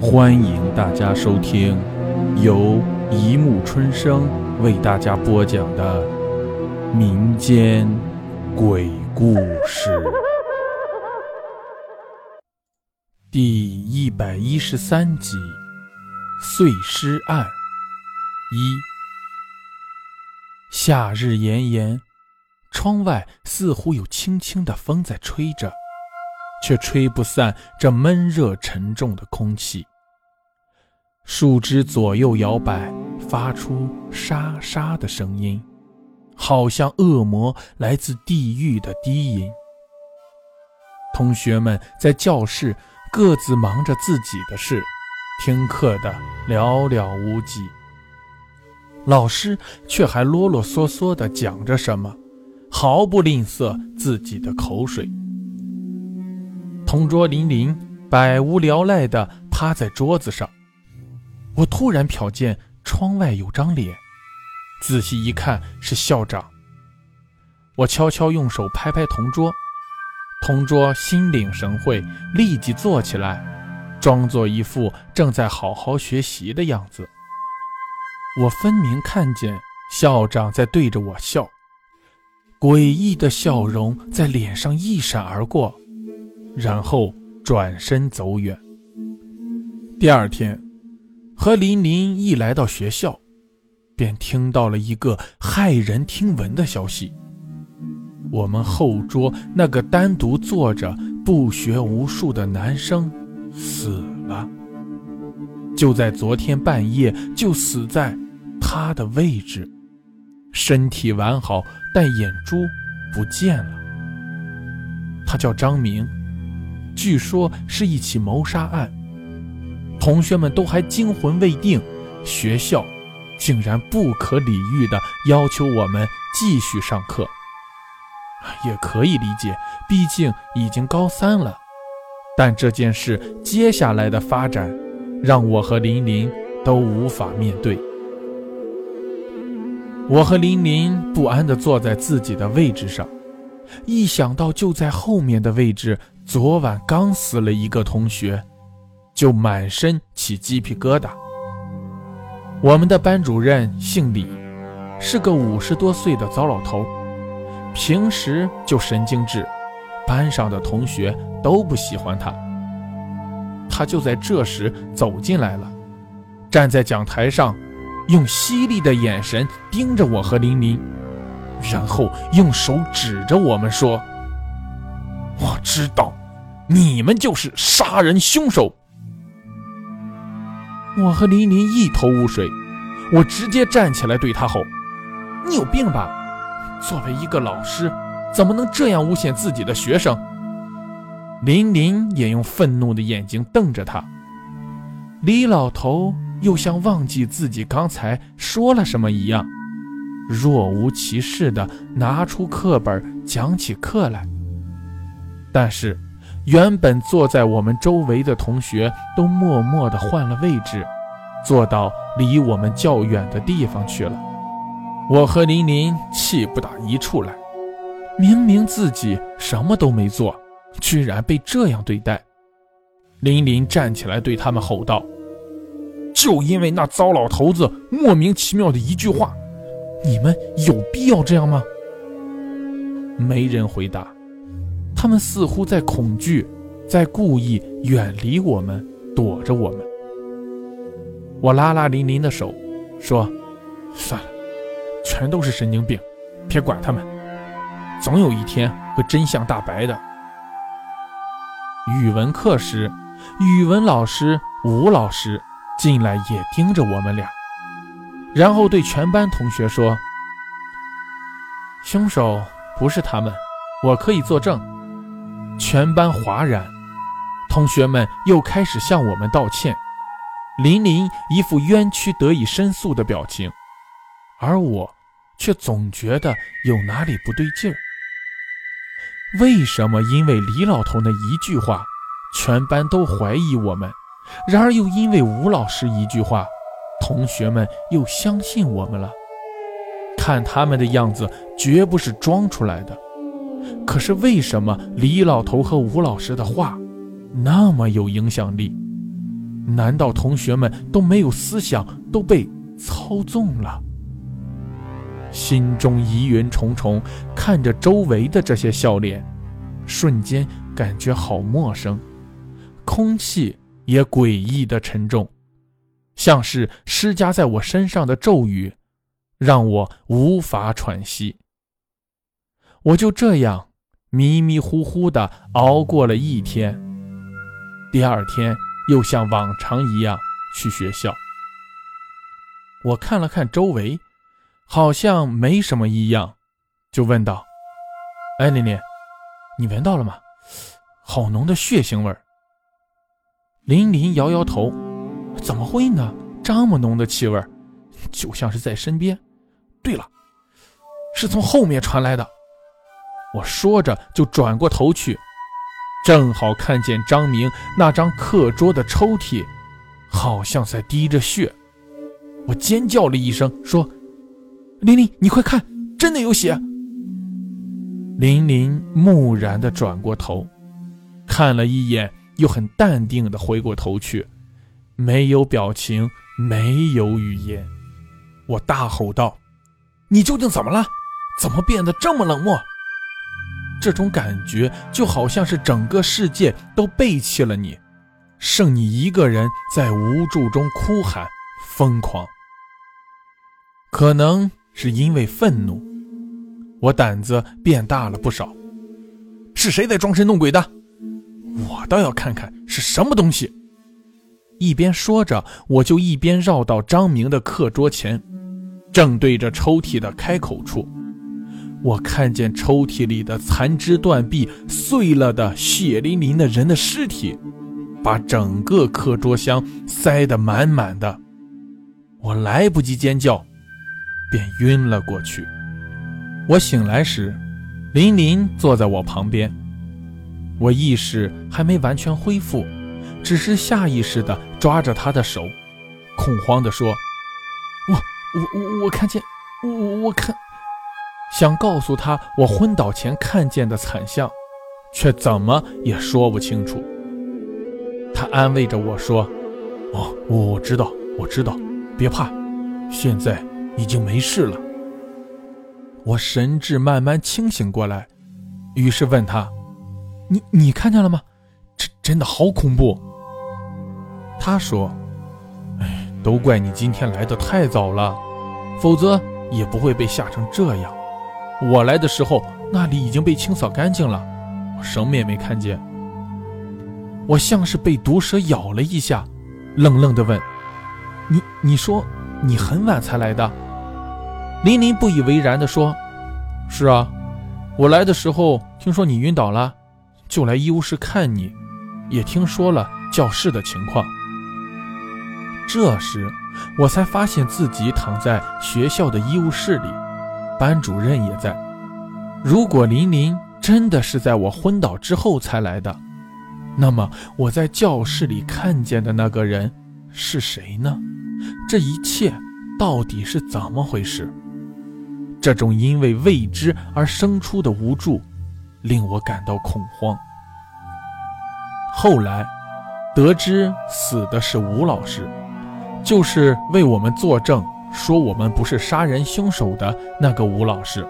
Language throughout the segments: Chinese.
欢迎大家收听由一木春生为大家播讲的民间鬼故事第一百一十三集《碎尸案》一。夏日炎炎，窗外似乎有轻轻的风在吹着。却吹不散这闷热沉重的空气。树枝左右摇摆，发出沙沙的声音，好像恶魔来自地狱的低吟。同学们在教室各自忙着自己的事，听课的寥寥无几。老师却还啰啰嗦嗦地讲着什么，毫不吝啬自己的口水。同桌琳琳百无聊赖地趴在桌子上，我突然瞟见窗外有张脸，仔细一看是校长。我悄悄用手拍拍同桌，同桌心领神会，立即坐起来，装作一副正在好好学习的样子。我分明看见校长在对着我笑，诡异的笑容在脸上一闪而过。然后转身走远。第二天，和琳琳一来到学校，便听到了一个骇人听闻的消息：我们后桌那个单独坐着不学无术的男生死了。就在昨天半夜，就死在他的位置，身体完好，但眼珠不见了。他叫张明。据说是一起谋杀案，同学们都还惊魂未定，学校竟然不可理喻地要求我们继续上课。也可以理解，毕竟已经高三了。但这件事接下来的发展，让我和琳琳都无法面对。我和琳琳不安地坐在自己的位置上，一想到就在后面的位置。昨晚刚死了一个同学，就满身起鸡皮疙瘩。我们的班主任姓李，是个五十多岁的糟老头，平时就神经质，班上的同学都不喜欢他。他就在这时走进来了，站在讲台上，用犀利的眼神盯着我和琳琳，然后用手指着我们说：“我知道。”你们就是杀人凶手！我和琳琳一头雾水，我直接站起来对他吼：“你有病吧？作为一个老师，怎么能这样诬陷自己的学生？”琳琳也用愤怒的眼睛瞪着他。李老头又像忘记自己刚才说了什么一样，若无其事地拿出课本讲起课来，但是。原本坐在我们周围的同学都默默地换了位置，坐到离我们较远的地方去了。我和琳琳气不打一处来，明明自己什么都没做，居然被这样对待。琳琳站起来对他们吼道：“就因为那糟老头子莫名其妙的一句话，你们有必要这样吗？”没人回答。他们似乎在恐惧，在故意远离我们，躲着我们。我拉拉林林的手，说：“算了，全都是神经病，别管他们，总有一天会真相大白的。”语文课时，语文老师吴老师进来也盯着我们俩，然后对全班同学说：“凶手不是他们，我可以作证。”全班哗然，同学们又开始向我们道歉。琳琳一副冤屈得以申诉的表情，而我却总觉得有哪里不对劲儿。为什么因为李老头那一句话，全班都怀疑我们；然而又因为吴老师一句话，同学们又相信我们了？看他们的样子，绝不是装出来的。可是为什么李老头和吴老师的话那么有影响力？难道同学们都没有思想，都被操纵了？心中疑云重重，看着周围的这些笑脸，瞬间感觉好陌生，空气也诡异的沉重，像是施加在我身上的咒语，让我无法喘息。我就这样迷迷糊糊的熬过了一天，第二天。又像往常一样去学校。我看了看周围，好像没什么异样，就问道：“哎，琳琳，你闻到了吗？好浓的血腥味儿。”琳琳摇摇头：“怎么会呢？这么浓的气味，就像是在身边。对了，是从后面传来的。”我说着就转过头去。正好看见张明那张课桌的抽屉，好像在滴着血。我尖叫了一声，说：“琳琳，你快看，真的有血！”琳琳木然地转过头，看了一眼，又很淡定地回过头去，没有表情，没有语言。我大吼道：“你究竟怎么了？怎么变得这么冷漠？”这种感觉就好像是整个世界都背弃了你，剩你一个人在无助中哭喊、疯狂。可能是因为愤怒，我胆子变大了不少。是谁在装神弄鬼的？我倒要看看是什么东西！一边说着，我就一边绕到张明的课桌前，正对着抽屉的开口处。我看见抽屉里的残肢断臂、碎了的血淋淋的人的尸体，把整个课桌箱塞得满满的。我来不及尖叫，便晕了过去。我醒来时，琳琳坐在我旁边，我意识还没完全恢复，只是下意识地抓着她的手，恐慌地说：“我我我我看见，我我看。”想告诉他我昏倒前看见的惨象，却怎么也说不清楚。他安慰着我说：“哦，我知道，我知道，别怕，现在已经没事了。”我神志慢慢清醒过来，于是问他：“你你看见了吗？这真的好恐怖。”他说：“哎，都怪你今天来的太早了，否则也不会被吓成这样。”我来的时候，那里已经被清扫干净了，我什么也没看见。我像是被毒蛇咬了一下，愣愣地问：“你，你说你很晚才来的？”琳琳不以为然地说：“是啊，我来的时候听说你晕倒了，就来医务室看你，也听说了教室的情况。这时，我才发现自己躺在学校的医务室里。”班主任也在。如果琳琳真的是在我昏倒之后才来的，那么我在教室里看见的那个人是谁呢？这一切到底是怎么回事？这种因为未知而生出的无助，令我感到恐慌。后来得知死的是吴老师，就是为我们作证。说我们不是杀人凶手的那个吴老师，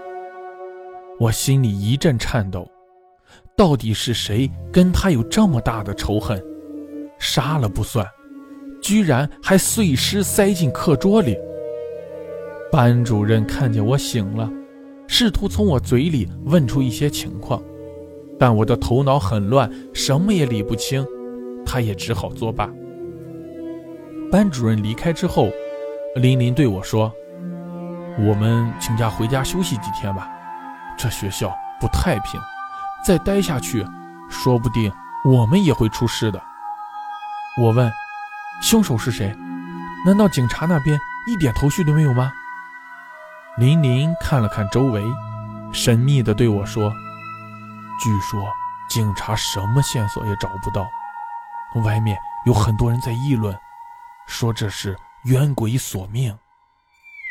我心里一阵颤抖。到底是谁跟他有这么大的仇恨？杀了不算，居然还碎尸塞进课桌里。班主任看见我醒了，试图从我嘴里问出一些情况，但我的头脑很乱，什么也理不清，他也只好作罢。班主任离开之后。琳琳对我说：“我们请假回家休息几天吧，这学校不太平，再待下去，说不定我们也会出事的。”我问：“凶手是谁？难道警察那边一点头绪都没有吗？”琳琳看了看周围，神秘地对我说：“据说警察什么线索也找不到，外面有很多人在议论，说这是……”冤鬼索命，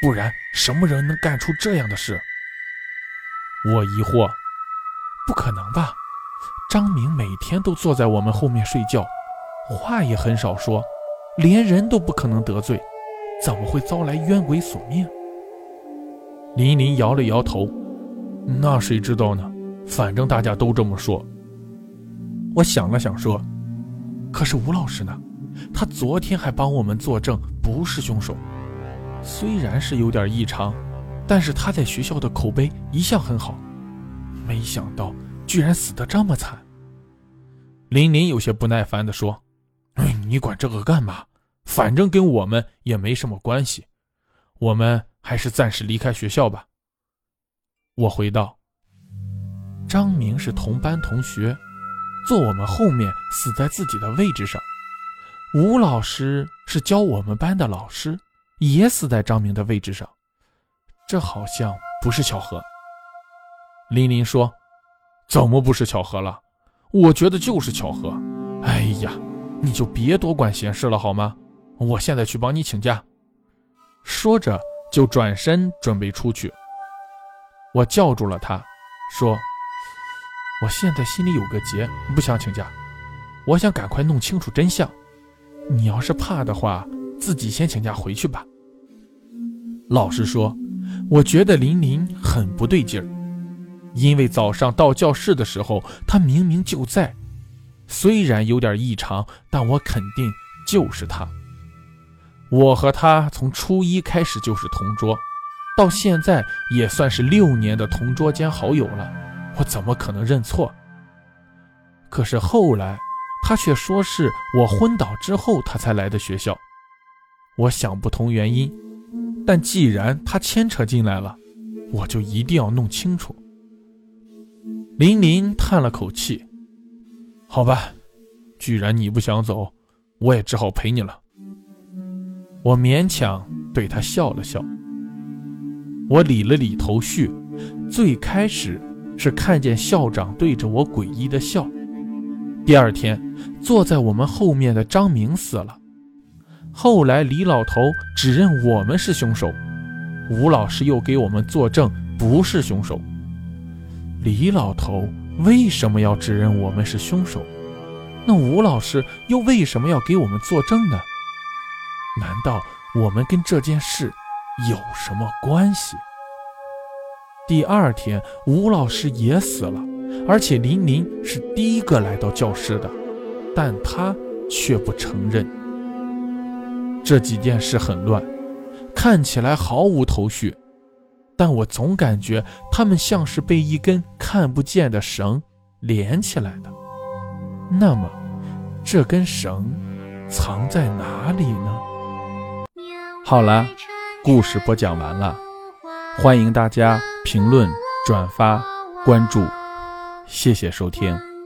不然什么人能干出这样的事？我疑惑，不可能吧？张明每天都坐在我们后面睡觉，话也很少说，连人都不可能得罪，怎么会遭来冤鬼索命？林林摇了摇头，那谁知道呢？反正大家都这么说。我想了想说：“可是吴老师呢？他昨天还帮我们作证，不是凶手。虽然是有点异常，但是他在学校的口碑一向很好。没想到居然死得这么惨。”林林有些不耐烦地说：“，你管这个干嘛？反正跟我们也没什么关系。我们还是暂时离开学校吧。”我回道：“张明是同班同学。”坐我们后面，死在自己的位置上。吴老师是教我们班的老师，也死在张明的位置上。这好像不是巧合。林林说：“怎么不是巧合了？我觉得就是巧合。”哎呀，你就别多管闲事了好吗？我现在去帮你请假。说着就转身准备出去。我叫住了他，说。我现在心里有个结，不想请假。我想赶快弄清楚真相。你要是怕的话，自己先请假回去吧。老实说，我觉得林林很不对劲儿，因为早上到教室的时候，他明明就在。虽然有点异常，但我肯定就是他。我和他从初一开始就是同桌，到现在也算是六年的同桌兼好友了。我怎么可能认错？可是后来，他却说是我昏倒之后他才来的学校。我想不通原因，但既然他牵扯进来了，我就一定要弄清楚。林林叹了口气：“好吧，既然你不想走，我也只好陪你了。”我勉强对他笑了笑。我理了理头绪，最开始。是看见校长对着我诡异的笑。第二天，坐在我们后面的张明死了。后来李老头指认我们是凶手，吴老师又给我们作证不是凶手。李老头为什么要指认我们是凶手？那吴老师又为什么要给我们作证呢？难道我们跟这件事有什么关系？第二天，吴老师也死了，而且林林是第一个来到教室的，但他却不承认。这几件事很乱，看起来毫无头绪，但我总感觉他们像是被一根看不见的绳连起来的。那么，这根绳藏在哪里呢？好了，故事播讲完了，欢迎大家。评论、转发、关注，谢谢收听。